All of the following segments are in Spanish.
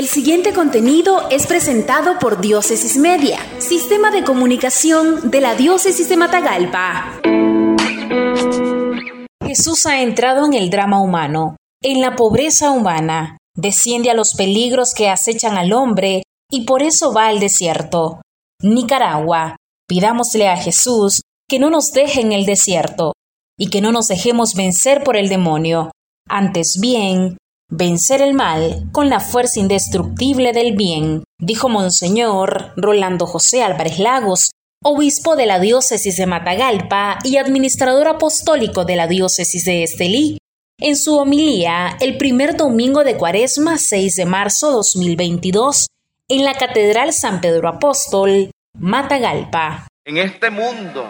El siguiente contenido es presentado por Diócesis Media, Sistema de Comunicación de la Diócesis de Matagalpa. Jesús ha entrado en el drama humano, en la pobreza humana, desciende a los peligros que acechan al hombre y por eso va al desierto. Nicaragua, pidámosle a Jesús que no nos deje en el desierto y que no nos dejemos vencer por el demonio. Antes bien, vencer el mal con la fuerza indestructible del bien, dijo Monseñor Rolando José Álvarez Lagos, obispo de la diócesis de Matagalpa y administrador apostólico de la diócesis de Estelí, en su homilía el primer domingo de Cuaresma 6 de marzo 2022 en la Catedral San Pedro Apóstol, Matagalpa. En este mundo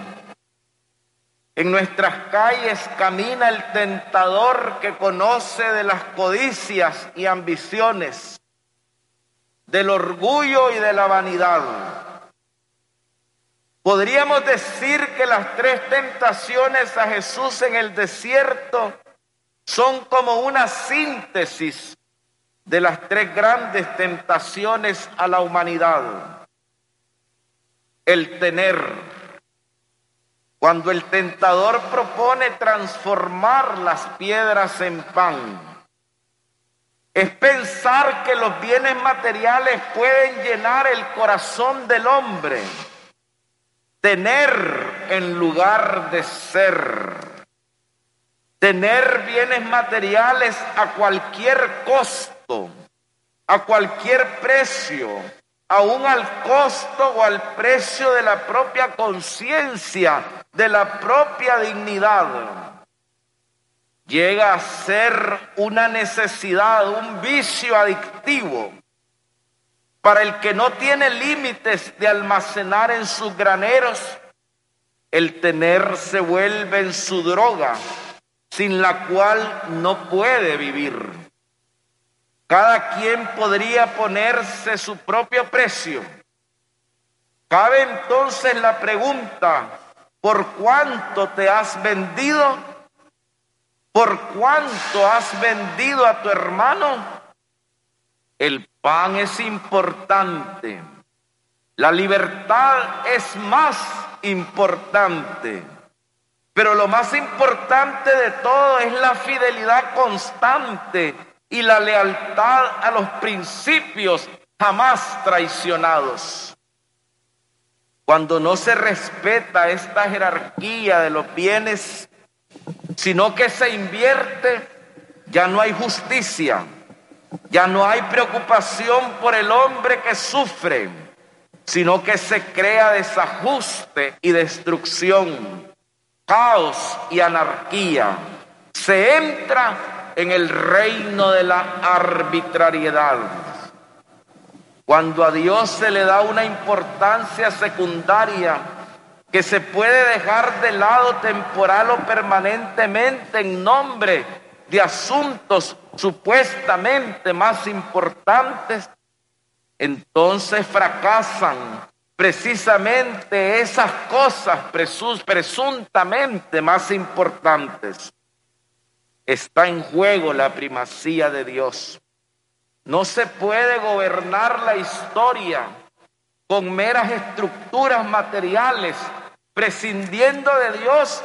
en nuestras calles camina el tentador que conoce de las codicias y ambiciones, del orgullo y de la vanidad. Podríamos decir que las tres tentaciones a Jesús en el desierto son como una síntesis de las tres grandes tentaciones a la humanidad. El tener, cuando el tentador propone transformar las piedras en pan, es pensar que los bienes materiales pueden llenar el corazón del hombre, tener en lugar de ser, tener bienes materiales a cualquier costo, a cualquier precio, aún al costo o al precio de la propia conciencia de la propia dignidad llega a ser una necesidad, un vicio adictivo para el que no tiene límites de almacenar en sus graneros, el tener se vuelve en su droga, sin la cual no puede vivir. Cada quien podría ponerse su propio precio. Cabe entonces la pregunta, ¿Por cuánto te has vendido? ¿Por cuánto has vendido a tu hermano? El pan es importante. La libertad es más importante. Pero lo más importante de todo es la fidelidad constante y la lealtad a los principios jamás traicionados. Cuando no se respeta esta jerarquía de los bienes, sino que se invierte, ya no hay justicia, ya no hay preocupación por el hombre que sufre, sino que se crea desajuste y destrucción, caos y anarquía. Se entra en el reino de la arbitrariedad. Cuando a Dios se le da una importancia secundaria que se puede dejar de lado temporal o permanentemente en nombre de asuntos supuestamente más importantes, entonces fracasan precisamente esas cosas presuntamente más importantes. Está en juego la primacía de Dios. No se puede gobernar la historia con meras estructuras materiales, prescindiendo de Dios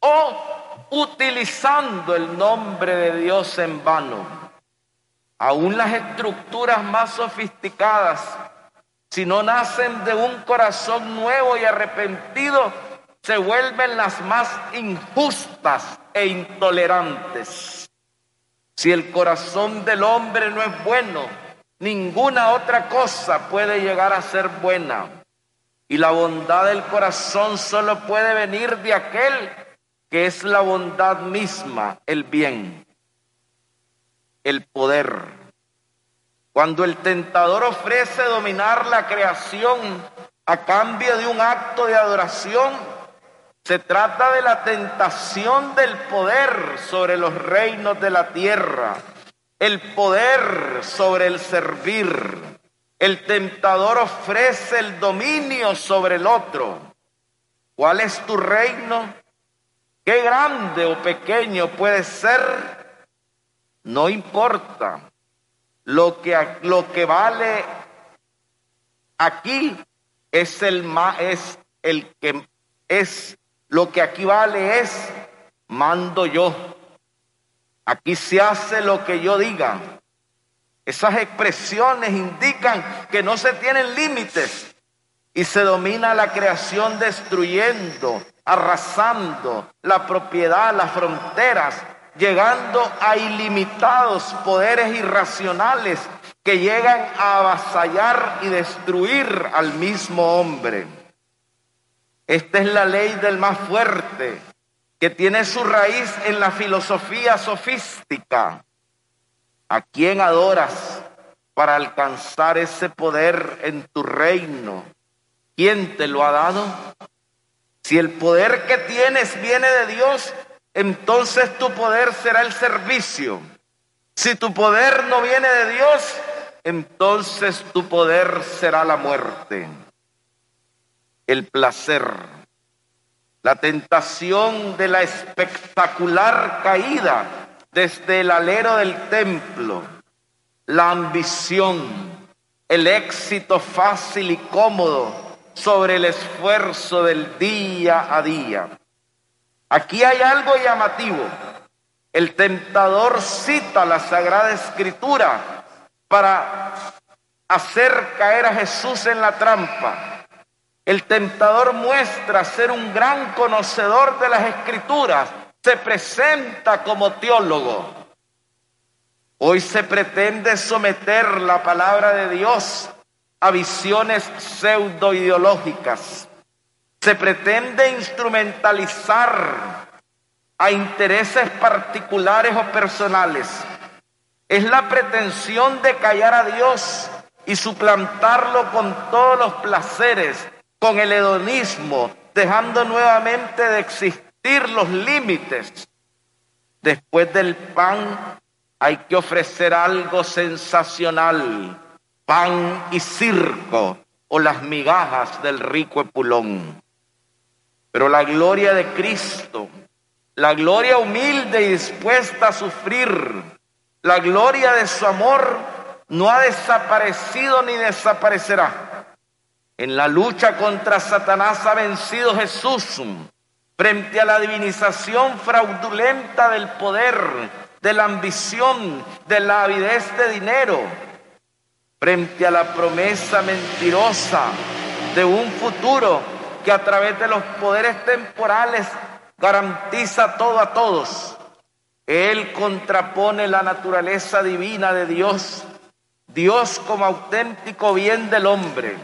o utilizando el nombre de Dios en vano. Aún las estructuras más sofisticadas, si no nacen de un corazón nuevo y arrepentido, se vuelven las más injustas e intolerantes. Si el corazón del hombre no es bueno, ninguna otra cosa puede llegar a ser buena. Y la bondad del corazón solo puede venir de aquel que es la bondad misma, el bien, el poder. Cuando el tentador ofrece dominar la creación a cambio de un acto de adoración, se trata de la tentación del poder sobre los reinos de la tierra, el poder sobre el servir. El tentador ofrece el dominio sobre el otro. ¿Cuál es tu reino? ¿Qué grande o pequeño puede ser? No importa. Lo que, lo que vale aquí es el, es el que es lo que aquí vale es mando yo. Aquí se hace lo que yo diga. Esas expresiones indican que no se tienen límites y se domina la creación destruyendo, arrasando la propiedad, las fronteras, llegando a ilimitados poderes irracionales que llegan a avasallar y destruir al mismo hombre. Esta es la ley del más fuerte, que tiene su raíz en la filosofía sofística. ¿A quién adoras para alcanzar ese poder en tu reino? ¿Quién te lo ha dado? Si el poder que tienes viene de Dios, entonces tu poder será el servicio. Si tu poder no viene de Dios, entonces tu poder será la muerte, el placer, la tentación de la espectacular caída desde el alero del templo, la ambición, el éxito fácil y cómodo sobre el esfuerzo del día a día. Aquí hay algo llamativo. El tentador cita la Sagrada Escritura para hacer caer a Jesús en la trampa. El tentador muestra ser un gran conocedor de las Escrituras. Se presenta como teólogo. Hoy se pretende someter la palabra de Dios a visiones pseudo ideológicas. Se pretende instrumentalizar a intereses particulares o personales. Es la pretensión de callar a Dios y suplantarlo con todos los placeres, con el hedonismo, dejando nuevamente de existir los límites. Después del pan hay que ofrecer algo sensacional, pan y circo o las migajas del rico Epulón. Pero la gloria de Cristo, la gloria humilde y dispuesta a sufrir, la gloria de su amor no ha desaparecido ni desaparecerá. En la lucha contra Satanás ha vencido Jesús frente a la divinización fraudulenta del poder, de la ambición, de la avidez de dinero frente a la promesa mentirosa de un futuro que a través de los poderes temporales garantiza todo a todos. Él contrapone la naturaleza divina de Dios, Dios como auténtico bien del hombre,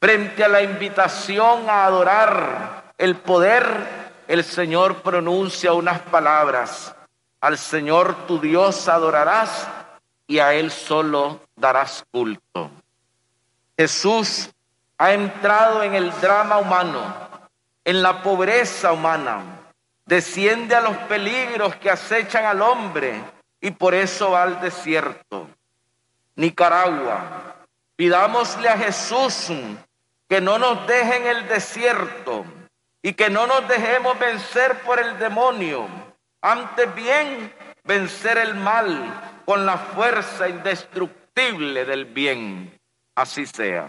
frente a la invitación a adorar el poder, el Señor pronuncia unas palabras. Al Señor tu Dios adorarás y a Él solo darás culto. Jesús ha entrado en el drama humano, en la pobreza humana, desciende a los peligros que acechan al hombre y por eso va al desierto. Nicaragua, pidámosle a Jesús que no nos deje en el desierto y que no nos dejemos vencer por el demonio, antes bien vencer el mal con la fuerza indestructible del bien. Así sea.